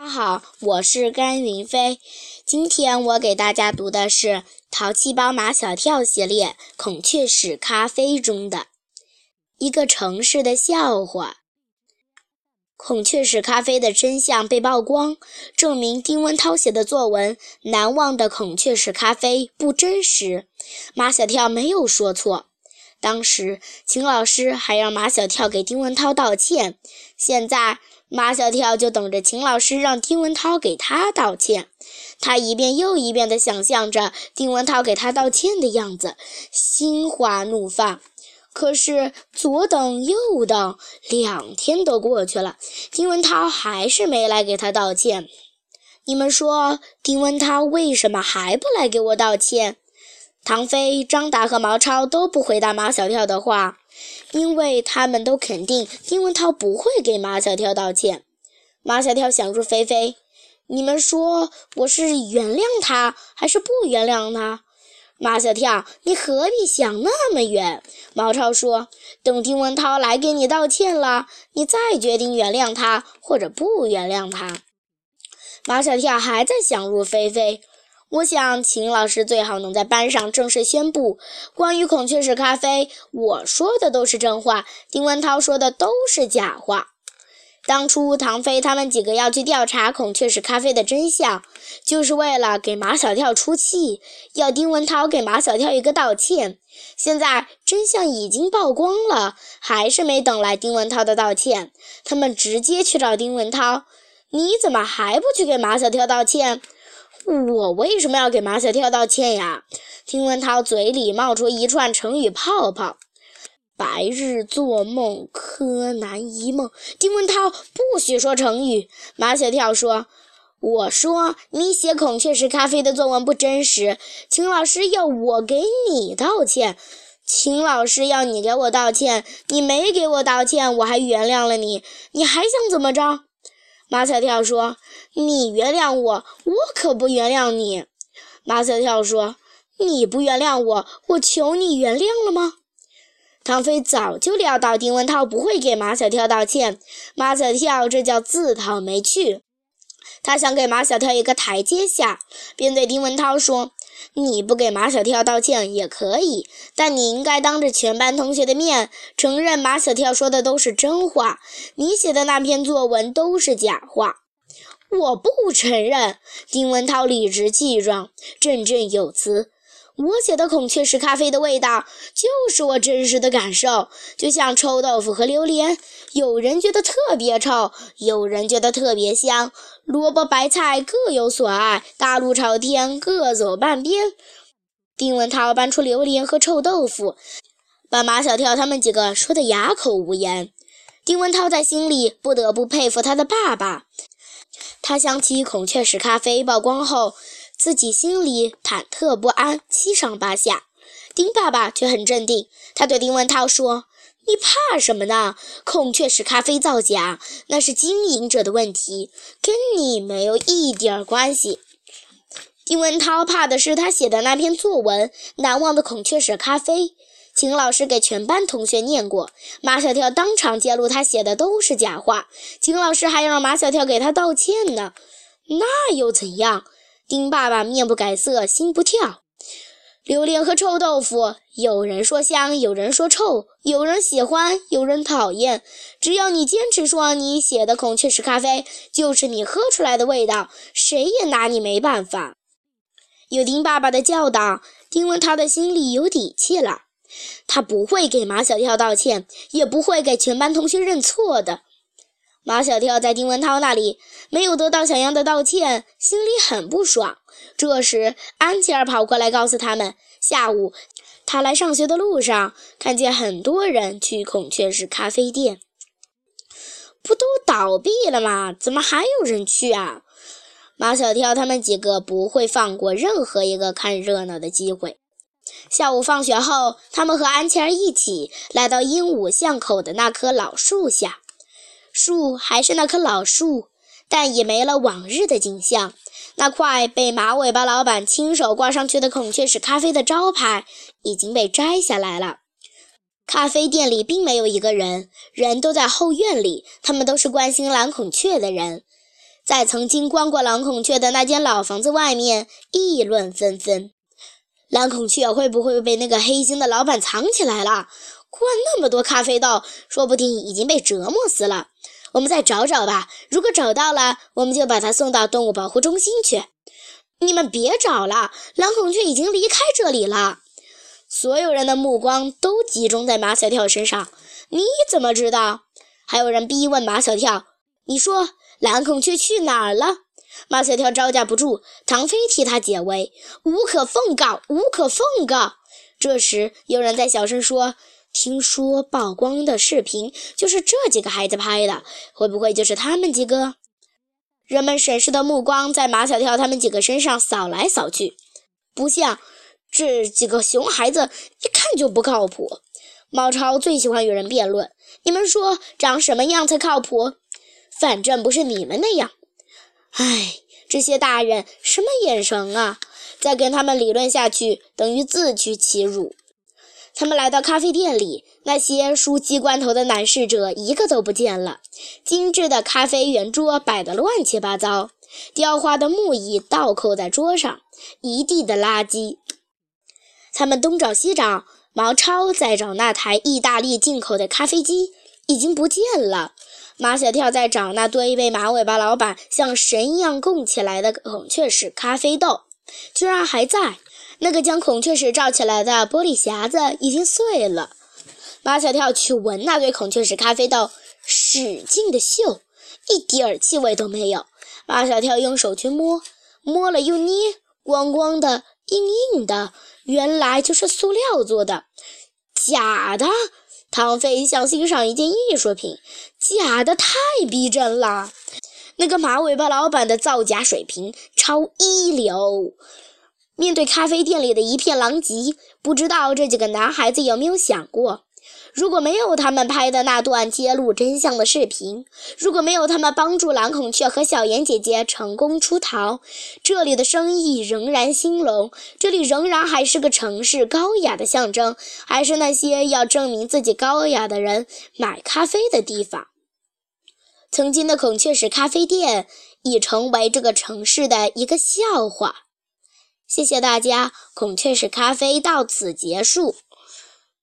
大家好，我是甘云飞。今天我给大家读的是《淘气包马小跳》系列《孔雀屎咖啡》中的一个城市的笑话。孔雀石咖啡的真相被曝光，证明丁文涛写的作文《难忘的孔雀石咖啡》不真实。马小跳没有说错。当时秦老师还让马小跳给丁文涛道歉，现在。马小跳就等着秦老师让丁文涛给他道歉，他一遍又一遍地想象着丁文涛给他道歉的样子，心花怒放。可是左等右等，两天都过去了，丁文涛还是没来给他道歉。你们说，丁文涛为什么还不来给我道歉？唐飞、张达和毛超都不回答马小跳的话。因为他们都肯定丁文涛不会给马小跳道歉。马小跳想入非非，你们说我是原谅他还是不原谅他？马小跳，你何必想那么远？毛超说，等丁文涛来给你道歉了，你再决定原谅他或者不原谅他。马小跳还在想入非非。我想，秦老师最好能在班上正式宣布，关于孔雀石咖啡，我说的都是真话，丁文涛说的都是假话。当初唐飞他们几个要去调查孔雀石咖啡的真相，就是为了给马小跳出气，要丁文涛给马小跳一个道歉。现在真相已经曝光了，还是没等来丁文涛的道歉，他们直接去找丁文涛：“你怎么还不去给马小跳道歉？”我为什么要给马小跳道歉呀？丁文涛嘴里冒出一串成语泡泡：白日做梦，柯南一梦。丁文涛不许说成语。马小跳说：“我说你写孔雀石咖啡的作文不真实，秦老师要我给你道歉。秦老师要你给我道歉，你没给我道歉，我还原谅了你，你还想怎么着？”马小跳说：“你原谅我，我可不原谅你。”马小跳说：“你不原谅我，我求你原谅了吗？”唐飞早就料到丁文涛不会给马小跳道歉，马小跳这叫自讨没趣。他想给马小跳一个台阶下，便对丁文涛说。你不给马小跳道歉也可以，但你应该当着全班同学的面承认马小跳说的都是真话，你写的那篇作文都是假话。我不承认。丁文涛理直气壮，振振有词。我写的孔雀石咖啡的味道，就是我真实的感受，就像臭豆腐和榴莲，有人觉得特别臭，有人觉得特别香。萝卜白菜各有所爱，大路朝天各走半边。丁文涛搬出榴莲和臭豆腐，把马小跳他们几个说得哑口无言。丁文涛在心里不得不佩服他的爸爸。他想起孔雀石咖啡曝光后。自己心里忐忑不安，七上八下。丁爸爸却很镇定，他对丁文涛说：“你怕什么呢？孔雀石咖啡造假，那是经营者的问题，跟你没有一点关系。”丁文涛怕的是他写的那篇作文《难忘的孔雀石咖啡》，秦老师给全班同学念过，马小跳当场揭露他写的都是假话，秦老师还让马小跳给他道歉呢。那又怎样？丁爸爸面不改色，心不跳。榴莲和臭豆腐，有人说香，有人说臭，有人喜欢，有人讨厌。只要你坚持说你写的孔雀石咖啡就是你喝出来的味道，谁也拿你没办法。有丁爸爸的教导，丁文涛的心里有底气了。他不会给马小跳道歉，也不会给全班同学认错的。马小跳在丁文涛那里没有得到想要的道歉，心里很不爽。这时，安琪儿跑过来告诉他们，下午他来上学的路上，看见很多人去孔雀石咖啡店。不都倒闭了吗？怎么还有人去啊？马小跳他们几个不会放过任何一个看热闹的机会。下午放学后，他们和安琪儿一起来到鹦鹉巷口的那棵老树下。树还是那棵老树，但也没了往日的景象。那块被马尾巴老板亲手挂上去的孔雀石咖啡的招牌已经被摘下来了。咖啡店里并没有一个人，人都在后院里。他们都是关心蓝孔雀的人。在曾经关过蓝孔雀的那间老房子外面议论纷纷。蓝孔雀会不会被那个黑心的老板藏起来了？灌那么多咖啡豆，说不定已经被折磨死了。我们再找找吧。如果找到了，我们就把它送到动物保护中心去。你们别找了，蓝孔雀已经离开这里了。所有人的目光都集中在马小跳身上。你怎么知道？还有人逼问马小跳：“你说蓝孔雀去哪儿了？”马小跳招架不住，唐飞替他解围：“无可奉告，无可奉告。”这时，有人在小声说：“听说曝光的视频就是这几个孩子拍的，会不会就是他们几个？”人们审视的目光在马小跳他们几个身上扫来扫去，不像这几个熊孩子，一看就不靠谱。猫超最喜欢与人辩论，你们说长什么样才靠谱？反正不是你们那样。唉，这些大人什么眼神啊！再跟他们理论下去，等于自取其辱。他们来到咖啡店里，那些梳鸡冠头的男侍者一个都不见了。精致的咖啡圆桌摆得乱七八糟，雕花的木椅倒扣在桌上，一地的垃圾。他们东找西找，毛超在找那台意大利进口的咖啡机，已经不见了。马小跳在找那堆被马尾巴老板像神一样供起来的孔雀石咖啡豆，居然还在。那个将孔雀石罩起来的玻璃匣子已经碎了。马小跳去闻那堆孔雀石咖啡豆，使劲的嗅，一点儿气味都没有。马小跳用手去摸，摸了又捏，光光的，硬硬的，原来就是塑料做的，假的。唐飞想欣赏一件艺术品，假的太逼真了。那个马尾巴老板的造假水平超一流。面对咖啡店里的一片狼藉，不知道这几个男孩子有没有想过，如果没有他们拍的那段揭露真相的视频，如果没有他们帮助蓝孔雀和小妍姐姐成功出逃，这里的生意仍然兴隆，这里仍然还是个城市高雅的象征，还是那些要证明自己高雅的人买咖啡的地方。曾经的孔雀石咖啡店已成为这个城市的一个笑话。谢谢大家，孔雀石咖啡到此结束。